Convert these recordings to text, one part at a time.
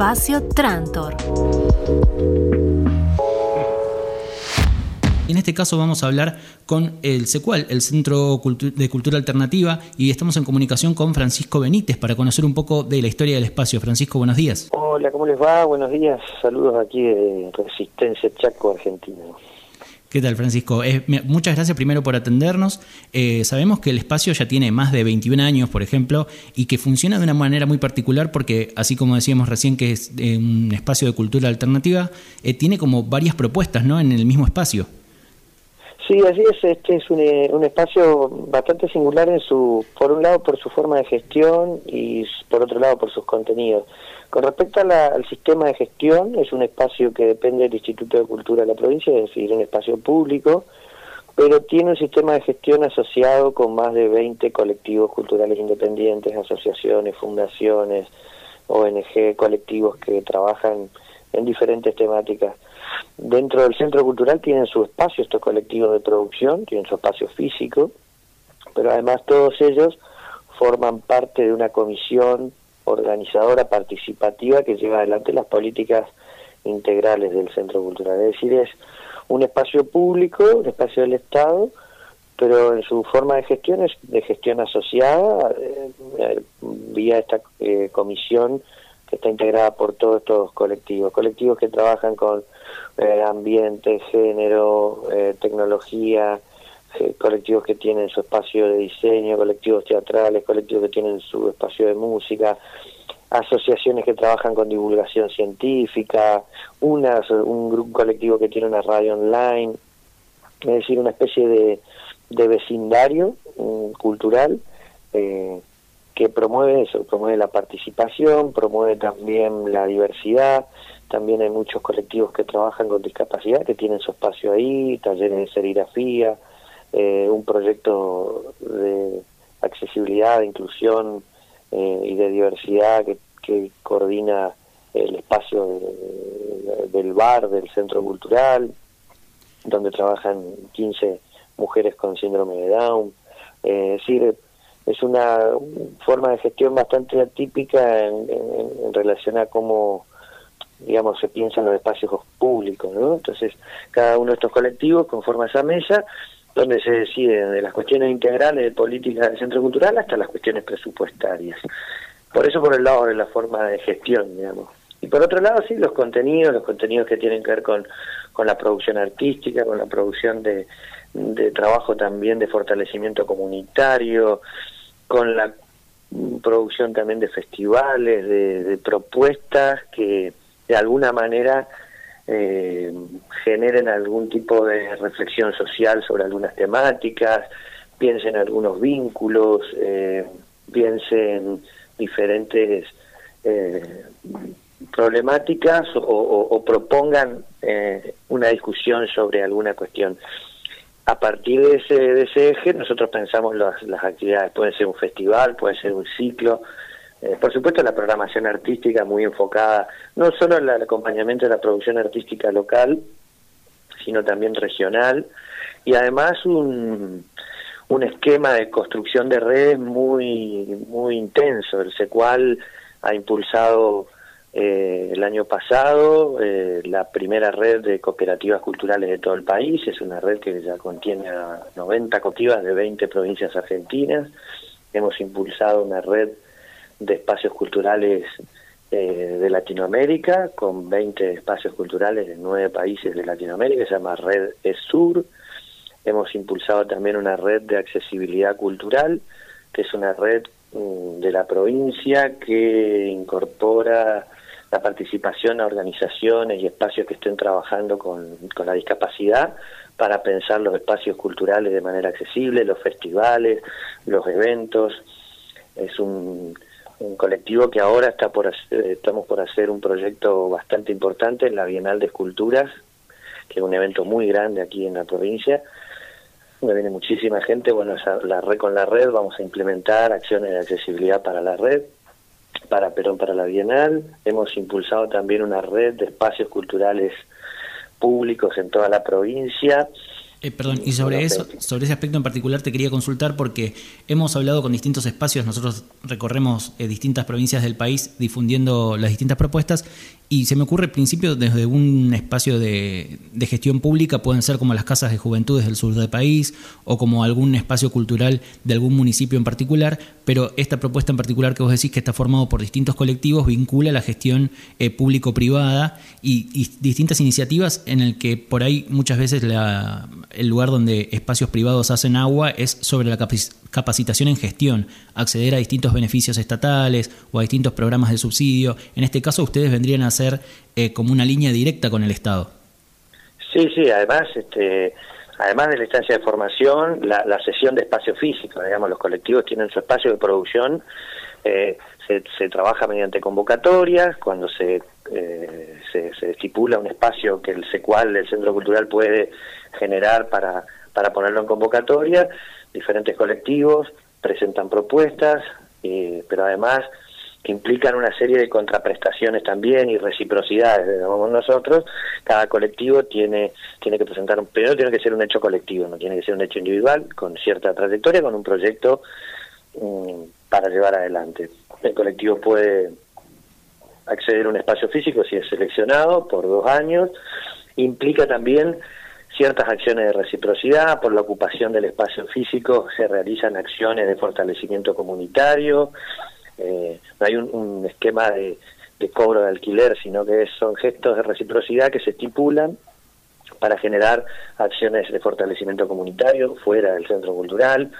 Espacio Trantor. En este caso vamos a hablar con el SECUAL, el Centro de Cultura Alternativa, y estamos en comunicación con Francisco Benítez para conocer un poco de la historia del espacio. Francisco, buenos días. Hola, ¿cómo les va? Buenos días. Saludos aquí de Resistencia Chaco, Argentina. ¿Qué tal, Francisco? Eh, muchas gracias primero por atendernos. Eh, sabemos que el espacio ya tiene más de 21 años, por ejemplo, y que funciona de una manera muy particular porque, así como decíamos recién que es eh, un espacio de cultura alternativa, tiene como varias propuestas ¿no? en el mismo espacio. Sí, así es. Este es un, espacio bastante singular en su, por un lado por su forma de gestión y por otro lado por sus contenidos. Con respecto al sistema de gestión, es un espacio que depende del Instituto de Cultura de la provincia, es decir, un espacio público, pero tiene un sistema de gestión asociado con más de 20 colectivos culturales independientes, asociaciones, fundaciones, ONG, colectivos que trabajan en diferentes temáticas. Dentro del centro cultural tienen su espacio estos colectivos de producción, tienen su espacio físico, pero además todos ellos forman parte de una comisión organizadora participativa que lleva adelante las políticas integrales del centro cultural. Es decir, es un espacio público, un espacio del Estado, pero en su forma de gestión es de gestión asociada, eh, vía esta eh, comisión que está integrada por todos estos colectivos, colectivos que trabajan con eh, ambiente, género, tecnología, colectivos que tienen su espacio de diseño, colectivos teatrales, colectivos que tienen su espacio de música, asociaciones que trabajan con divulgación científica, una, un grupo colectivo que tiene una radio online, es decir, una especie de, de vecindario mm, cultural eh, que promueve eso, promueve la participación, promueve también la diversidad, también hay muchos colectivos que trabajan con discapacidad, que tienen su espacio ahí, talleres de serigrafía, eh, un proyecto de accesibilidad, de inclusión eh, y de diversidad que, coordina el espacio del bar, del centro cultural, donde trabajan 15 mujeres con síndrome de Down. Eh, es decir, es una forma de gestión bastante atípica en, en, relación a cómo digamos se piensan los espacios públicos, ¿no? Entonces, cada uno de estos colectivos conforma esa mesa donde se deciden de las cuestiones integrales de política del centro cultural hasta las cuestiones presupuestarias. Por eso por el lado de la forma de gestión, digamos. Y por otro lado, sí, los contenidos, los contenidos que tienen que ver con, con la producción artística, con la producción de, de trabajo también de fortalecimiento comunitario, con la producción también de festivales, de, de propuestas que de alguna manera eh, generen algún tipo de reflexión social sobre algunas temáticas, piensen algunos vínculos, eh, piensen diferentes eh, problemáticas o, propongan eh, una discusión sobre alguna cuestión. A partir de ese, de ese eje nosotros pensamos las, las actividades, puede ser un festival, puede ser un ciclo, eh, por supuesto, la programación artística muy enfocada no solo el acompañamiento de la producción artística local, sino también regional, y además un, un esquema de construcción de redes muy, muy intenso, el cual ha impulsado eh, el año pasado eh, la primera red de cooperativas culturales de todo el país, es una red que ya contiene a 90 cooperativas de 20 provincias argentinas, hemos impulsado una red de espacios culturales eh, de Latinoamérica, con 20 espacios culturales de nueve países de Latinoamérica, se llama Red ESUR. Hemos impulsado también una red de accesibilidad cultural, que es una red mm, de la provincia que incorpora la participación a organizaciones y espacios que estén trabajando con, con la discapacidad para pensar los espacios culturales de manera accesible, los festivales, los eventos. Es un, un colectivo que ahora está por estamos por hacer un proyecto bastante importante la Bienal de Esculturas, que es un evento muy grande aquí en la provincia, donde viene muchísima gente. Bueno, la red con la red vamos a implementar acciones de accesibilidad para la red, para Perón para la Bienal. Hemos impulsado también una red de espacios culturales públicos en toda la provincia Eh, perdón, y sobre eso, sobre ese aspecto en particular te quería consultar porque hemos hablado con distintos espacios, nosotros recorremos eh, distintas provincias del país difundiendo las distintas propuestas y se me ocurre al principio desde un espacio de, gestión pública, pueden ser como las casas de juventudes del sur del país o como algún espacio cultural de algún municipio en particular, pero esta propuesta en particular que vos decís que está formado por distintos colectivos vincula la gestión eh, público-privada y, distintas iniciativas en el que por ahí muchas veces el lugar donde espacios privados hacen agua es sobre la capacitación en gestión, acceder a distintos beneficios estatales o a distintos programas de subsidio. En este caso ustedes vendrían a ser eh, como una línea directa con el Estado. Sí, sí, además, este, además de la instancia de formación, la, sesión de espacio físico, digamos, los colectivos tienen su espacio de producción, eh, se, trabaja mediante convocatorias, cuando se, eh, se, estipula un espacio que el SECUAL, el Centro Cultural, puede generar para, para ponerlo en convocatoria, diferentes colectivos presentan propuestas, pero además que implican una serie de contraprestaciones también y reciprocidades, digamos nosotros, cada colectivo tiene, tiene que presentar, un, primero tiene que ser un hecho colectivo, no tiene que ser un hecho individual, con cierta trayectoria, con un proyecto mm, para llevar adelante. El colectivo puede acceder a un espacio físico si es seleccionado por dos años, implica también ciertas acciones de reciprocidad, por la ocupación del espacio físico se realizan acciones de fortalecimiento comunitario, eh, no hay un, esquema de, cobro de alquiler, sino que son gestos de reciprocidad que se estipulan para generar acciones de fortalecimiento comunitario fuera del centro cultural,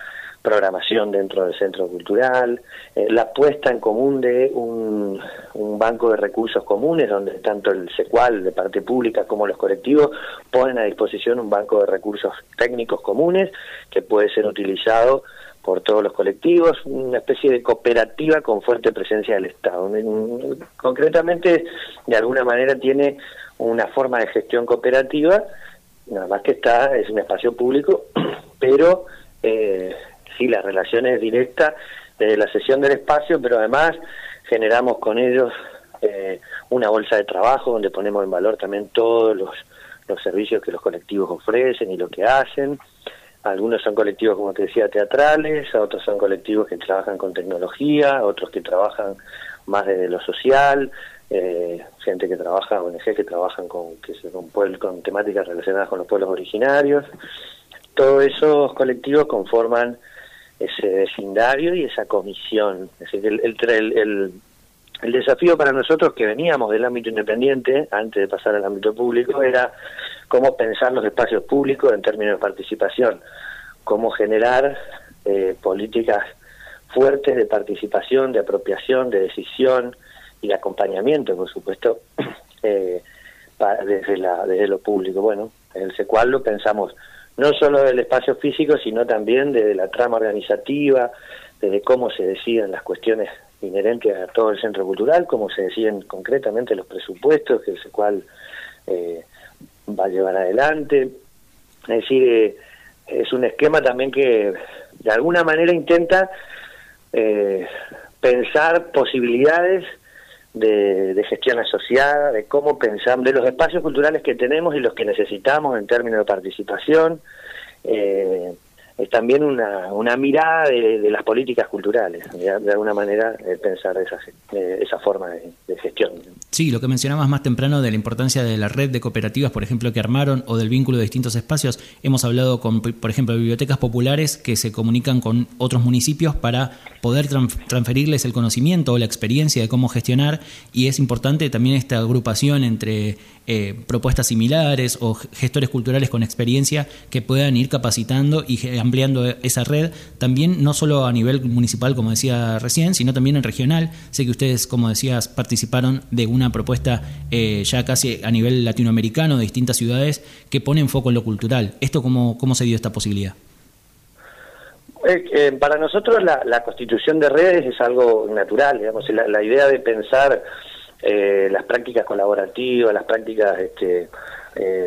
programación dentro del centro cultural, eh, la puesta en común de un, un, banco de recursos comunes donde tanto el SECUAL de parte pública como los colectivos ponen a disposición un banco de recursos técnicos comunes que puede ser utilizado por todos los colectivos, una especie de cooperativa con fuerte presencia del Estado. Concretamente, de alguna manera tiene una forma de gestión cooperativa, nada más que está, es un espacio público, pero eh, sí, la relación es directa desde la sesión del espacio, pero además generamos con ellos eh, una bolsa de trabajo donde ponemos en valor también todos los, los servicios que los colectivos ofrecen y lo que hacen. Algunos son colectivos, como te decía, teatrales, otros son colectivos que trabajan con tecnología, otros que trabajan más desde lo social, eh, gente que trabaja, ONG que trabajan con, que se, con, con temáticas relacionadas con los pueblos originarios. Todos esos colectivos conforman ese vecindario y esa comisión. Es decir, el, el, el, el desafío para nosotros que veníamos del ámbito independiente, antes de pasar al ámbito público, era cómo pensar los espacios públicos en términos de participación, cómo generar eh, políticas fuertes de participación, de apropiación, de decisión y de acompañamiento, por supuesto, eh, desde, la, desde lo público. Bueno, en el SECUAL lo pensamos no solo del espacio físico, sino también desde la trama organizativa, desde cómo se deciden las cuestiones inherentes a todo el centro cultural, cómo se deciden concretamente los presupuestos que el SECUAL eh, va a llevar adelante. Es decir, eh, es un esquema también que de alguna manera intenta eh, pensar posibilidades de, gestión asociada, de cómo pensar, de los espacios culturales que tenemos y los que necesitamos en términos de participación. Eh, es también una, una mirada de, las políticas culturales, de, alguna manera pensar esa, esa forma de, gestión. Sí, lo que mencionabas más temprano de la importancia de la red de cooperativas, por ejemplo, que armaron, o del vínculo de distintos espacios, hemos hablado con, por ejemplo, bibliotecas populares que se comunican con otros municipios para poder transferirles el conocimiento o la experiencia de cómo gestionar, y es importante también esta agrupación entre eh, propuestas similares o gestores culturales con experiencia que puedan ir capacitando y ampliando esa red, también no solo a nivel municipal, como decía recién, sino también en regional. Sé que ustedes, como decías, participaron de una propuesta eh, ya casi a nivel latinoamericano de distintas ciudades que pone en foco en lo cultural. ¿Esto cómo, cómo se dio esta posibilidad? Eh, para nosotros la, constitución de redes es algo natural, la, idea de pensar eh, las prácticas colaborativas, las prácticas este,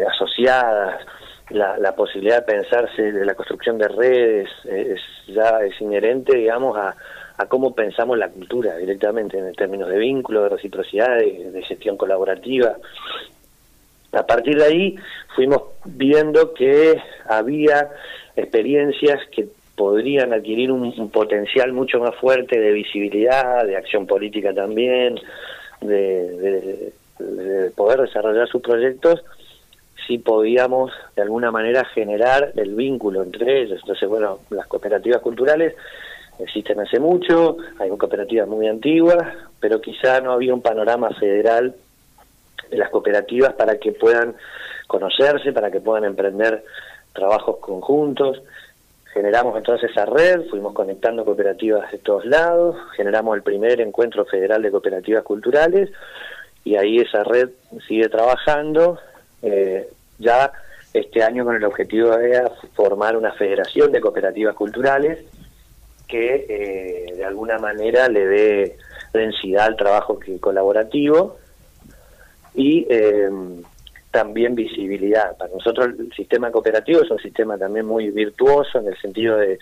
asociadas, la, posibilidad de pensarse de la construcción de redes es, ya es inherente, digamos, a, cómo pensamos la cultura directamente en términos de vínculo, de reciprocidad, de, gestión colaborativa. A partir de ahí fuimos viendo que había experiencias que podrían adquirir un, potencial mucho más fuerte de visibilidad, de acción política también, de, poder desarrollar sus proyectos, si podíamos de alguna manera generar el vínculo entre ellos. Entonces, bueno, las cooperativas culturales existen hace mucho, hay cooperativas muy antiguas, pero quizá no había un panorama federal de las cooperativas para que puedan conocerse, para que puedan emprender trabajos conjuntos. Generamos entonces esa red, fuimos conectando cooperativas de todos lados, generamos el primer encuentro federal de cooperativas culturales y ahí esa red sigue trabajando. Eh, ya este año con el objetivo de formar una federación de cooperativas culturales que eh, de alguna manera le dé densidad al trabajo colaborativo y eh, también visibilidad. Para nosotros el sistema cooperativo es un sistema también muy virtuoso en el sentido de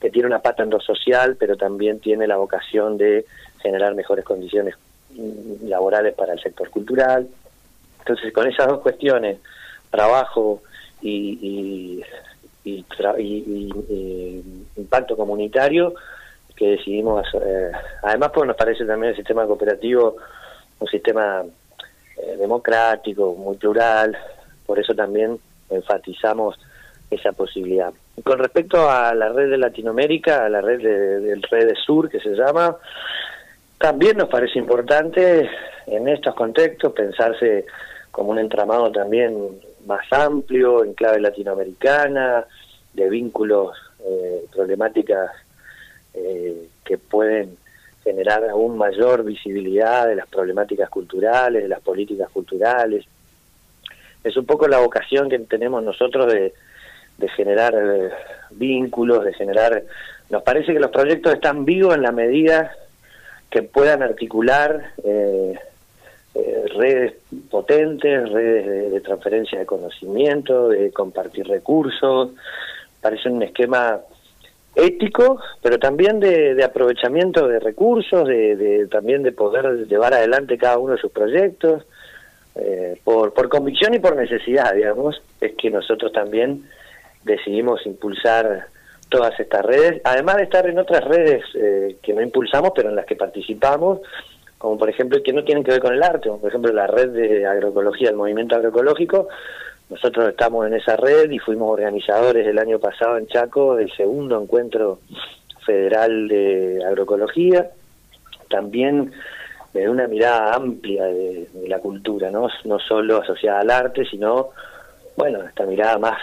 que tiene una pata en lo social, pero también tiene la vocación de generar mejores condiciones laborales para el sector cultural. Entonces, con esas dos cuestiones, trabajo y, y, impacto comunitario, que decidimos, eh, además pues nos parece también el sistema cooperativo un sistema eh, democrático, muy plural, por eso también enfatizamos esa posibilidad. Con respecto a la red de Latinoamérica, a la red del Red de Sur que se llama, también nos parece importante en estos contextos pensarse como un entramado también más amplio, en clave latinoamericana, de vínculos, eh, problemáticas eh, que pueden generar aún mayor visibilidad de las problemáticas culturales, de las políticas culturales. Es un poco la vocación que tenemos nosotros de, generar eh, vínculos, de generar... Nos parece que los proyectos están vivos en la medida que puedan articular eh, eh, redes potentes, redes de, transferencia de conocimiento, de compartir recursos. Parece un esquema ético, pero también de, aprovechamiento de recursos, de, también de poder llevar adelante cada uno de sus proyectos, eh, por, por convicción y por necesidad, digamos, es que nosotros también decidimos impulsar todas estas redes, además de estar en otras redes eh, que no impulsamos, pero en las que participamos, como por ejemplo que no tienen que ver con el arte, como por ejemplo la red de agroecología, el movimiento agroecológico, nosotros estamos en esa red y fuimos organizadores el año pasado en Chaco del segundo encuentro federal de agroecología, también de una mirada amplia de, la cultura, ¿no? no solo asociada al arte, sino, bueno, esta mirada más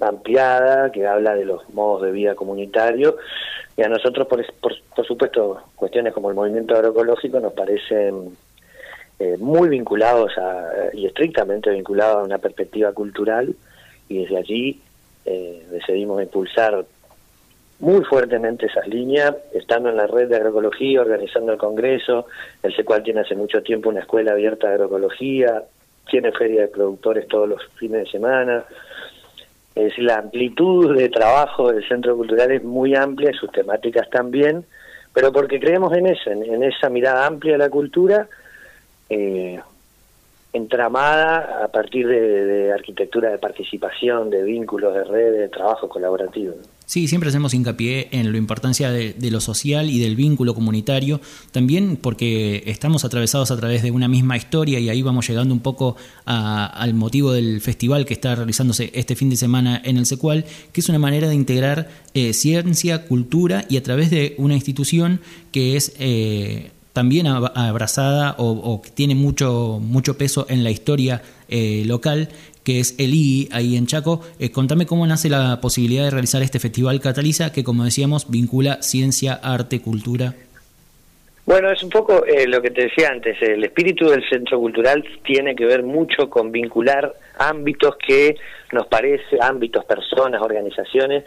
ampliada que habla de los modos de vida comunitario y a nosotros, por, por supuesto, cuestiones como el movimiento agroecológico nos parecen eh, muy vinculados y estrictamente vinculados a una perspectiva cultural y desde allí eh, decidimos impulsar muy fuertemente esas líneas, estando en la red de agroecología, organizando el congreso, el cual tiene hace mucho tiempo una escuela abierta de agroecología, tiene feria de productores todos los fines de semana, es la amplitud de trabajo del Centro Cultural es muy amplia sus temáticas también, pero porque creemos en eso, en esa mirada amplia de la cultura, eh, entramada a partir de, arquitectura de participación, de vínculos, de redes, de trabajo colaborativo. Sí, siempre hacemos hincapié en la importancia de, lo social y del vínculo comunitario, también porque estamos atravesados a través de una misma historia y ahí vamos llegando un poco al motivo del festival que está realizándose este fin de semana en el Secual, que es una manera de integrar eh, ciencia, cultura y a través de una institución que es... Eh, también abrazada o, que tiene mucho, mucho peso en la historia eh, local, que es el I ahí en Chaco. Eh, contame cómo nace la posibilidad de realizar este festival Cataliza, que como decíamos, vincula ciencia, arte, cultura. Bueno, es un poco eh, lo que te decía antes, el espíritu del centro cultural tiene que ver mucho con vincular ámbitos que nos parece, ámbitos, personas, organizaciones,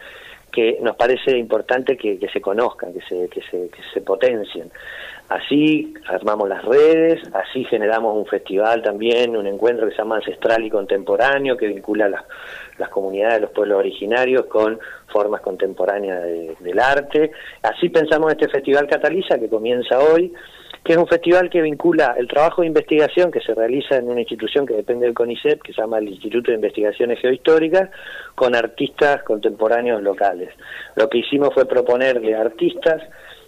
que nos parece importante que, se conozcan, que se, que se, que se potencien. Así armamos las redes, así generamos un festival también, un encuentro que se llama Ancestral y Contemporáneo, que vincula las, las comunidades de los pueblos originarios con formas contemporáneas del arte. Así pensamos este Festival Cataliza, que comienza hoy, que es un festival que vincula el trabajo de investigación que se realiza en una institución que depende del CONICET, que se llama el Instituto de Investigaciones Geohistóricas, con artistas contemporáneos locales. Lo que hicimos fue proponerle a artistas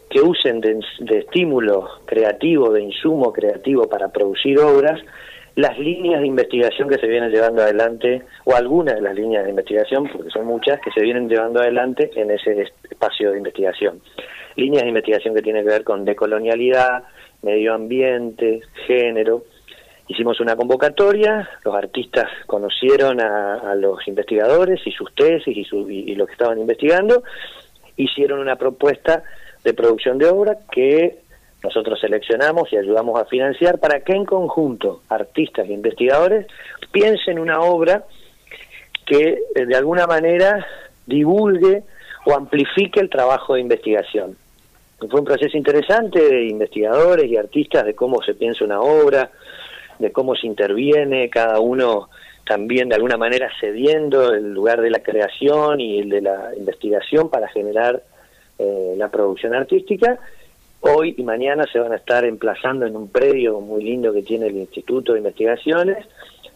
que usen de, estímulo creativo, de insumo creativo para producir obras, las líneas de investigación que se vienen llevando adelante, o algunas de las líneas de investigación, porque son muchas, que se vienen llevando adelante en ese espacio de investigación. Líneas de investigación que tienen que ver con decolonialidad, medio ambiente, género. Hicimos una convocatoria, los artistas conocieron a, los investigadores y sus tesis y, su, y, lo que estaban investigando, hicieron una propuesta de producción de obra que nosotros seleccionamos y ayudamos a financiar para que en conjunto artistas e investigadores piensen una obra que eh, de alguna manera divulgue o amplifique el trabajo de investigación. Fue un proceso interesante de investigadores y artistas de cómo se piensa una obra, de cómo se interviene, cada uno también de alguna manera cediendo el lugar de la creación y el de la investigación para generar eh, la producción artística. Hoy y mañana se van a estar emplazando en un predio muy lindo que tiene el Instituto de Investigaciones,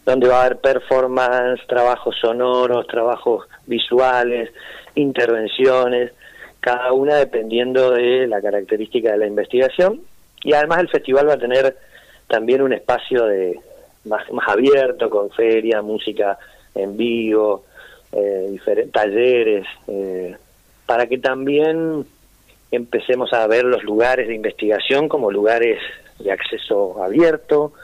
donde va a haber performance, trabajos sonoros, trabajos visuales, intervenciones, cada una dependiendo de la característica de la investigación. Y además el festival va a tener también un espacio de más, más abierto, con feria, música en vivo, eh, talleres, eh, para que también empecemos a ver los lugares de investigación como lugares de acceso abierto,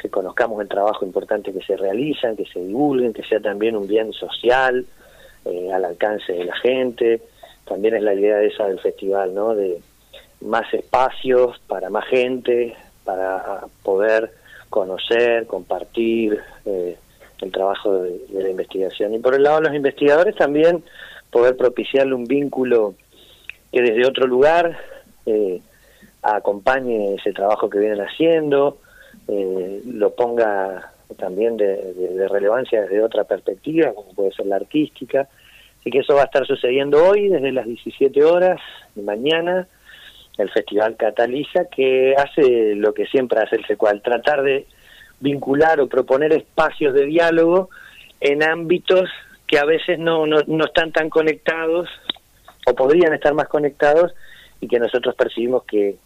que conozcamos el trabajo importante que se realizan, que se divulguen, que sea también un bien social eh, al alcance de la gente. También es la idea esa del festival, ¿no? De más espacios para más gente, para poder conocer, compartir eh, el trabajo de, de la investigación. Y por el lado de los investigadores también poder propiciarle un vínculo que desde otro lugar eh, acompañe ese trabajo que vienen haciendo, eh, lo ponga también de, relevancia desde otra perspectiva, como puede ser la artística. Así que eso va a estar sucediendo hoy desde las 17 horas y mañana el Festival Cataliza, que hace lo que siempre hace el SECUAL, tratar de vincular o proponer espacios de diálogo en ámbitos que a veces no, no, no están tan conectados o podrían estar más conectados y que nosotros percibimos que,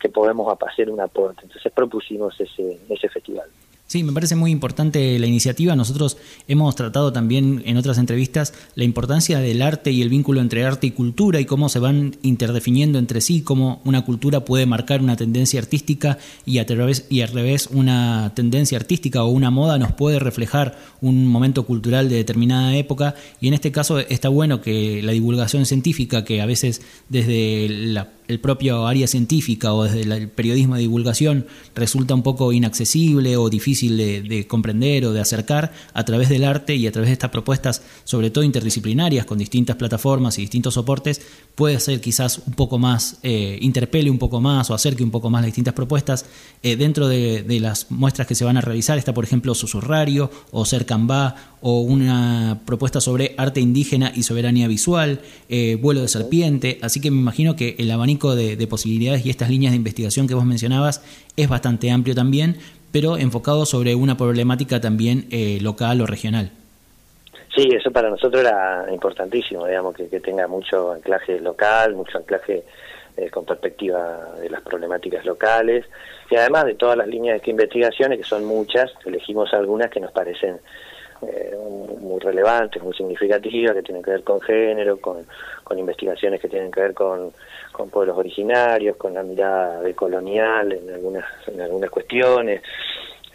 que podemos hacer un aporte. Entonces propusimos ese, ese festival. Sí, me parece muy importante la iniciativa. Nosotros hemos tratado también en otras entrevistas la importancia del arte y el vínculo entre arte y cultura y cómo se van interdefiniendo entre sí, cómo una cultura puede marcar una tendencia artística y a través y al revés una tendencia artística o una moda nos puede reflejar un momento cultural de determinada época y en este caso está bueno que la divulgación científica que a veces desde la el propio área científica o desde el periodismo de divulgación resulta un poco inaccesible o difícil de, comprender o de acercar a través del arte y a través de estas propuestas, sobre todo interdisciplinarias, con distintas plataformas y distintos soportes, puede ser quizás un poco más, eh, interpele un poco más o acerque un poco más las distintas propuestas. Eh, dentro de, las muestras que se van a realizar está, por ejemplo, Susurrario o Cercambá o una propuesta sobre arte indígena y soberanía visual, eh, vuelo de serpiente, así que me imagino que el abanico de, posibilidades y estas líneas de investigación que vos mencionabas es bastante amplio también, pero enfocado sobre una problemática también eh, local o regional. Sí, eso para nosotros era importantísimo, digamos, que, tenga mucho anclaje local, mucho anclaje eh, con perspectiva de las problemáticas locales y además de todas las líneas de investigaciones, que son muchas, elegimos algunas que nos parecen eh, muy relevantes, muy significativas, que tienen que ver con género, con, investigaciones que tienen que ver con, pueblos originarios, con la mirada decolonial en algunas, en algunas cuestiones.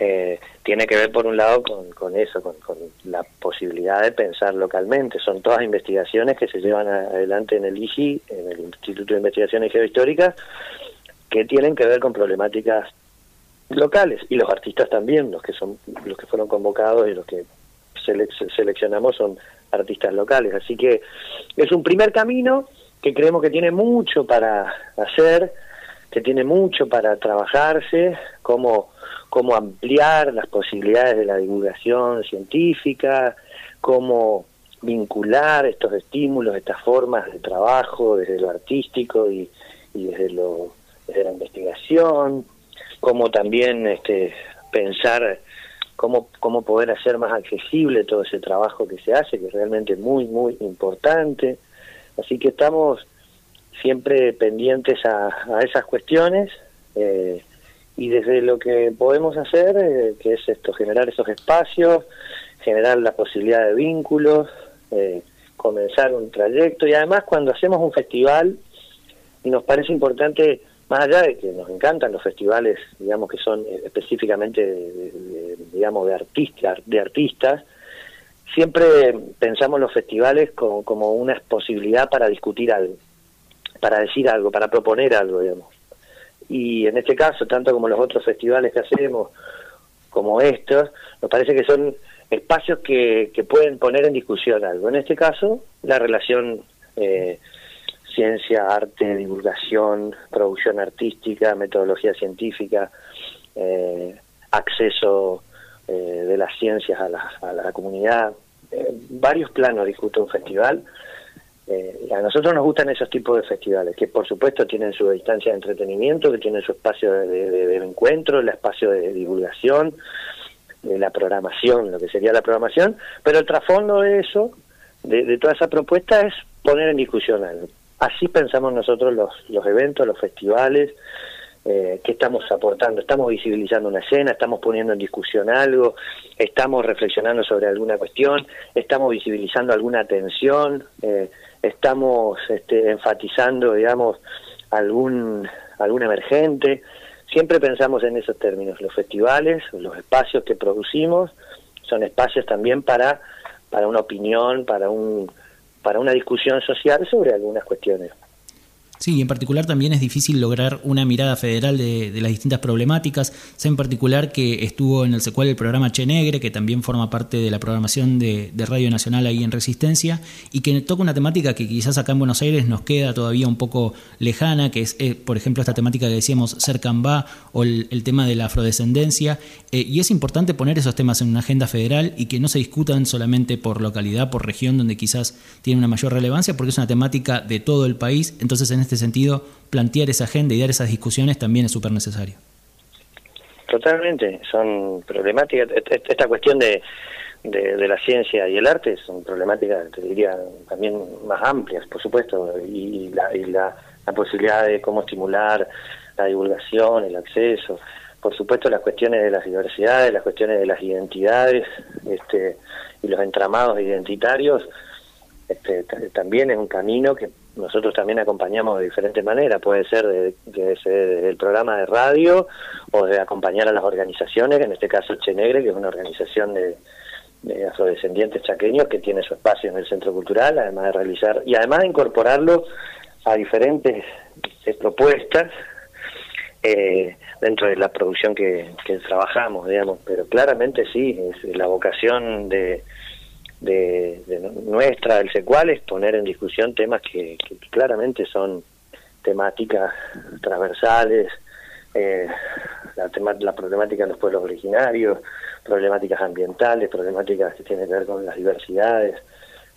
Eh, tiene que ver por un lado con, eso, con, la posibilidad de pensar localmente. Son todas investigaciones que se llevan adelante en el IGI, en el Instituto de Investigaciones Geohistóricas, que tienen que ver con problemáticas locales y los artistas también, los que son los que fueron convocados y los que seleccionamos son artistas locales. Así que es un primer camino que creemos que tiene mucho para hacer, que tiene mucho para trabajarse, cómo, cómo ampliar las posibilidades de la divulgación científica, cómo vincular estos estímulos, estas formas de trabajo desde lo artístico y, desde, lo, desde la investigación, cómo también este, pensar cómo, cómo poder hacer más accesible todo ese trabajo que se hace, que es realmente muy, muy importante. Así que estamos siempre pendientes a, esas cuestiones eh, y desde lo que podemos hacer, eh, que es esto, generar esos espacios, generar la posibilidad de vínculos, eh, comenzar un trayecto y además cuando hacemos un festival, nos parece importante, más allá de que nos encantan los festivales, digamos que son específicamente, de, digamos, de, artistas de artistas, siempre pensamos los festivales como, como una posibilidad para discutir algo para decir algo, para proponer algo, digamos. Y en este caso, tanto como los otros festivales que hacemos, como estos, nos parece que son espacios que, que pueden poner en discusión algo. En este caso, la relación eh, ciencia, arte, divulgación, producción artística, metodología científica, eh, acceso eh, de las ciencias a la, a la comunidad. varios planos discute un festival eh, a nosotros nos gustan esos tipos de festivales, que por supuesto tienen su distancia de entretenimiento, que tienen su espacio de, encuentro, el espacio de divulgación, de la programación, lo que sería la programación, pero el trasfondo de eso, de, toda esa propuesta, es poner en discusión algo. Así pensamos nosotros los, los eventos, los festivales, eh, que estamos aportando, estamos visibilizando una escena, estamos poniendo en discusión algo, estamos reflexionando sobre alguna cuestión, estamos visibilizando alguna tensión, eh, estamos este, enfatizando, digamos, algún, algún emergente. Siempre pensamos en esos términos. Los festivales, los espacios que producimos, son espacios también para, para una opinión, para, un, para una discusión social sobre algunas cuestiones. Sí, en particular también es difícil lograr una mirada federal de, las distintas problemáticas. Sé en particular que estuvo en el secual el programa Che Negre, que también forma parte de la programación de, Radio Nacional ahí en Resistencia, y que toca una temática que quizás acá en Buenos Aires nos queda todavía un poco lejana, que es, eh, por ejemplo, esta temática que decíamos Cercambá o el, tema de la afrodescendencia. Eh, y es importante poner esos temas en una agenda federal y que no se discutan solamente por localidad, por región, donde quizás tiene una mayor relevancia, porque es una temática de todo el país. Entonces, en este este sentido, plantear esa agenda y dar esas discusiones también es súper necesario. Totalmente, son problemáticas, esta cuestión de, de, la ciencia y el arte son problemáticas, te diría, también más amplias, por supuesto, y, la, y la, posibilidad de cómo estimular la divulgación, el acceso, por supuesto las cuestiones de las diversidades, las cuestiones de las identidades este, y los entramados identitarios, este, también es un camino que nosotros también acompañamos de diferentes maneras, puede ser desde el programa de radio o de acompañar a las organizaciones, en este caso Chenegre, que es una organización de, afrodescendientes chaqueños que tiene su espacio en el Centro Cultural, además de realizar, y además de incorporarlo a diferentes eh, propuestas eh, dentro de la producción que, que trabajamos, digamos, pero claramente sí, es la vocación de de, nuestra, del secual, es poner en discusión temas que, claramente son temáticas transversales, eh, la, la problemática de los pueblos originarios, problemáticas ambientales, problemáticas que tienen que ver con las diversidades.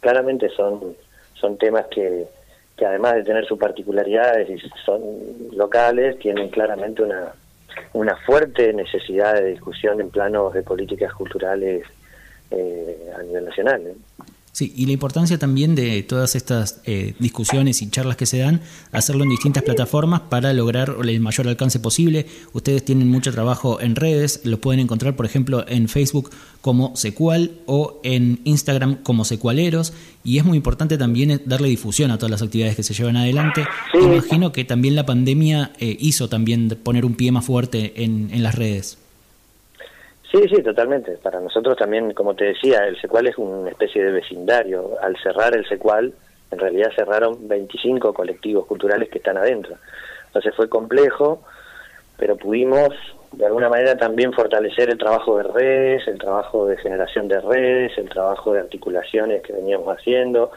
Claramente son, son temas que, que además de tener sus particularidades y son locales, tienen claramente una, una fuerte necesidad de discusión en planos de políticas culturales eh, a nivel nacional. Sí, y la importancia también de todas estas eh, discusiones y charlas que se dan, hacerlo en distintas plataformas para lograr el mayor alcance posible. Ustedes tienen mucho trabajo en redes, lo pueden encontrar, por ejemplo, en Facebook como Secual o en Instagram como Secualeros, y es muy importante también darle difusión a todas las actividades que se llevan adelante. Imagino que también la pandemia eh, hizo también poner un pie más fuerte en, en las redes. Sí, sí, totalmente. Para nosotros también, como te decía, el secual es una especie de vecindario. Al cerrar el secual, en realidad cerraron 25 colectivos culturales que están adentro. Entonces fue complejo, pero pudimos de alguna manera también fortalecer el trabajo de redes, el trabajo de generación de redes, el trabajo de articulaciones que veníamos haciendo,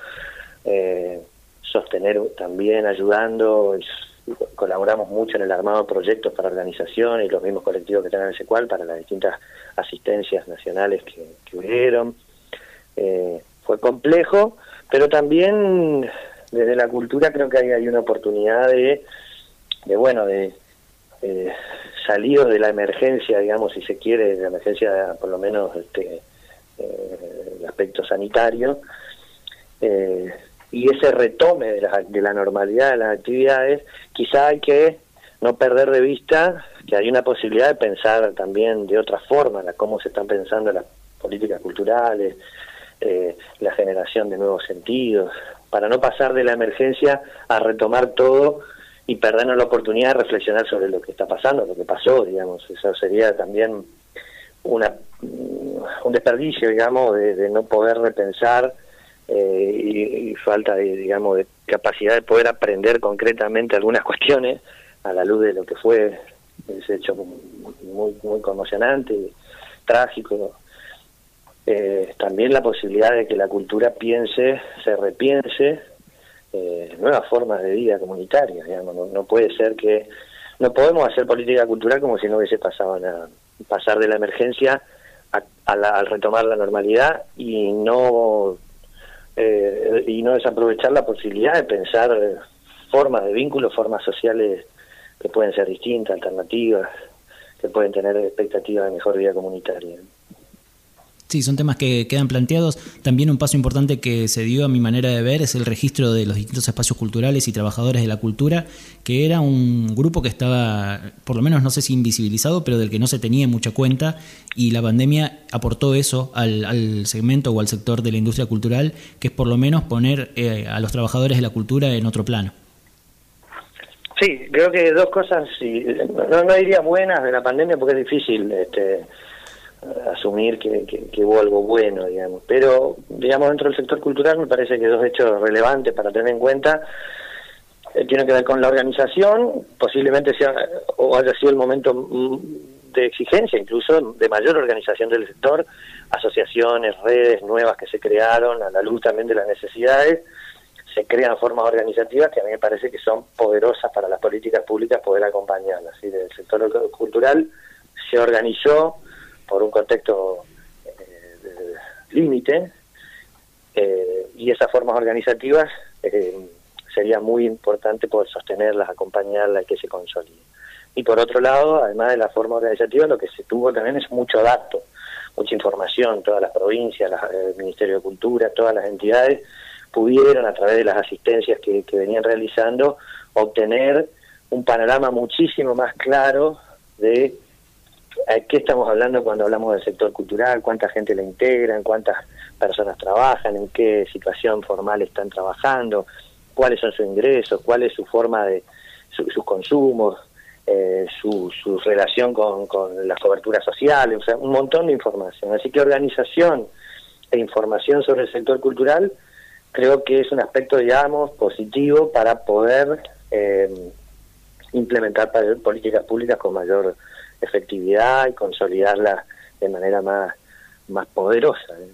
eh, sostener también, ayudando, colaboramos mucho en el armado de proyectos para organizaciones y los mismos colectivos que están en el SECUAL para las distintas asistencias nacionales que, que hubieron. Eh, fue complejo, pero también desde la cultura creo que hay, hay una oportunidad de, de bueno, de salidos de la emergencia, digamos, si se quiere, de la emergencia por lo menos este, el aspecto sanitario, y ese retome de la, de la normalidad de las actividades, quizá hay que no perder de vista que hay una posibilidad de pensar también de otra forma, la, cómo se están pensando las políticas culturales, eh, la generación de nuevos sentidos, para no pasar de la emergencia a retomar todo y perdernos la oportunidad de reflexionar sobre lo que está pasando, lo que pasó, digamos. Eso sería también una, un desperdicio, digamos, de, no poder repensar eh, y, falta, de, digamos, de capacidad de poder aprender concretamente algunas cuestiones a la luz de lo que fue ese hecho muy, muy conmocionante, trágico. Eh, también la posibilidad de que la cultura piense, se repiense eh, nuevas formas de vida comunitaria. Digamos. No, puede ser que. No podemos hacer política cultural como si no hubiese pasado nada. Pasar de la emergencia a, al retomar la normalidad y no eh, y no desaprovechar la posibilidad de pensar formas de vínculos, formas sociales que pueden ser distintas, alternativas, que pueden tener expectativas de mejor vida comunitaria. Sí, son temas que quedan planteados. También un paso importante que se dio a mi manera de ver es el registro de los distintos espacios culturales y trabajadores de la cultura, que era un grupo que estaba, por lo menos no sé si invisibilizado, pero del que no se tenía mucha cuenta y la pandemia aportó eso al, segmento o al sector de la industria cultural, que es por lo menos poner eh, a los trabajadores de la cultura en otro plano. Sí, creo que dos cosas, no, no diría buenas de la pandemia porque es difícil este, asumir que, hubo algo bueno, digamos, pero digamos dentro del sector cultural me parece que dos hechos relevantes para tener en cuenta eh, tienen que ver con la organización, posiblemente sea o haya sido el momento de exigencia, incluso de mayor organización del sector, asociaciones, redes nuevas que se crearon a la luz también de las necesidades se crean formas organizativas que a mí me parece que son poderosas para las políticas públicas poder acompañarlas. ¿sí? El sector cultural se organizó por un contexto eh, límite eh, y esas formas organizativas eh, sería muy importante poder sostenerlas, acompañarlas y que se consoliden. Y por otro lado, además de la forma organizativa, lo que se tuvo también es mucho dato, mucha información, todas las provincias, el Ministerio de Cultura, todas las entidades pudieron, a través de las asistencias que, venían realizando, obtener un panorama muchísimo más claro de qué estamos hablando cuando hablamos del sector cultural, cuánta gente la integran, cuántas personas trabajan, en qué situación formal están trabajando, cuáles son sus ingresos, cuál es su forma de sus consumos, eh, su, su relación con, con las coberturas sociales, o sea, un montón de información. Así que organización e información sobre el sector cultural creo que es un aspecto, digamos, positivo para poder eh, implementar políticas públicas con mayor efectividad y consolidarlas de manera más, más poderosa. ¿eh?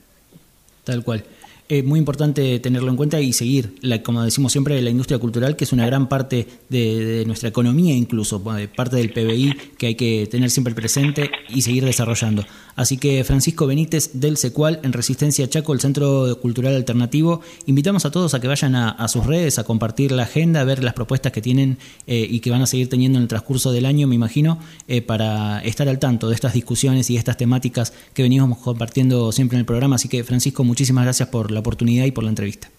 Tal cual. Es muy importante tenerlo en cuenta y seguir, la, como decimos siempre, la industria cultural, que es una gran parte de, nuestra economía, incluso parte del PBI, que hay que tener siempre presente y seguir desarrollando. Así que Francisco Benítez del Secual en Resistencia Chaco, el Centro Cultural Alternativo, invitamos a todos a que vayan a, sus redes, a compartir la agenda, a ver las propuestas que tienen eh, y que van a seguir teniendo en el transcurso del año, me imagino, eh, para estar al tanto de estas discusiones y estas temáticas que venimos compartiendo siempre en el programa. Así que Francisco, muchísimas gracias por la oportunidad y por la entrevista.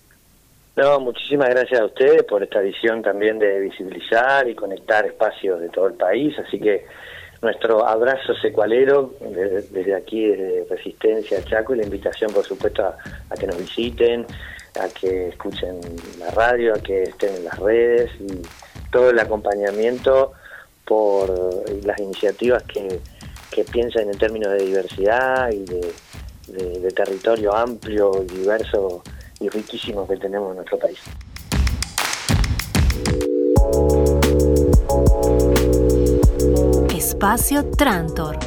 No, muchísimas gracias a ustedes por esta visión también de visibilizar y conectar espacios de todo el país, así que nuestro abrazo secualero desde, aquí, desde Resistencia Chaco, y la invitación, por supuesto, a, que nos visiten, a que escuchen la radio, a que estén en las redes y todo el acompañamiento por las iniciativas que, que piensan en términos de diversidad y de, territorio amplio, diverso y riquísimo que tenemos en nuestro país. Espacio Trantor.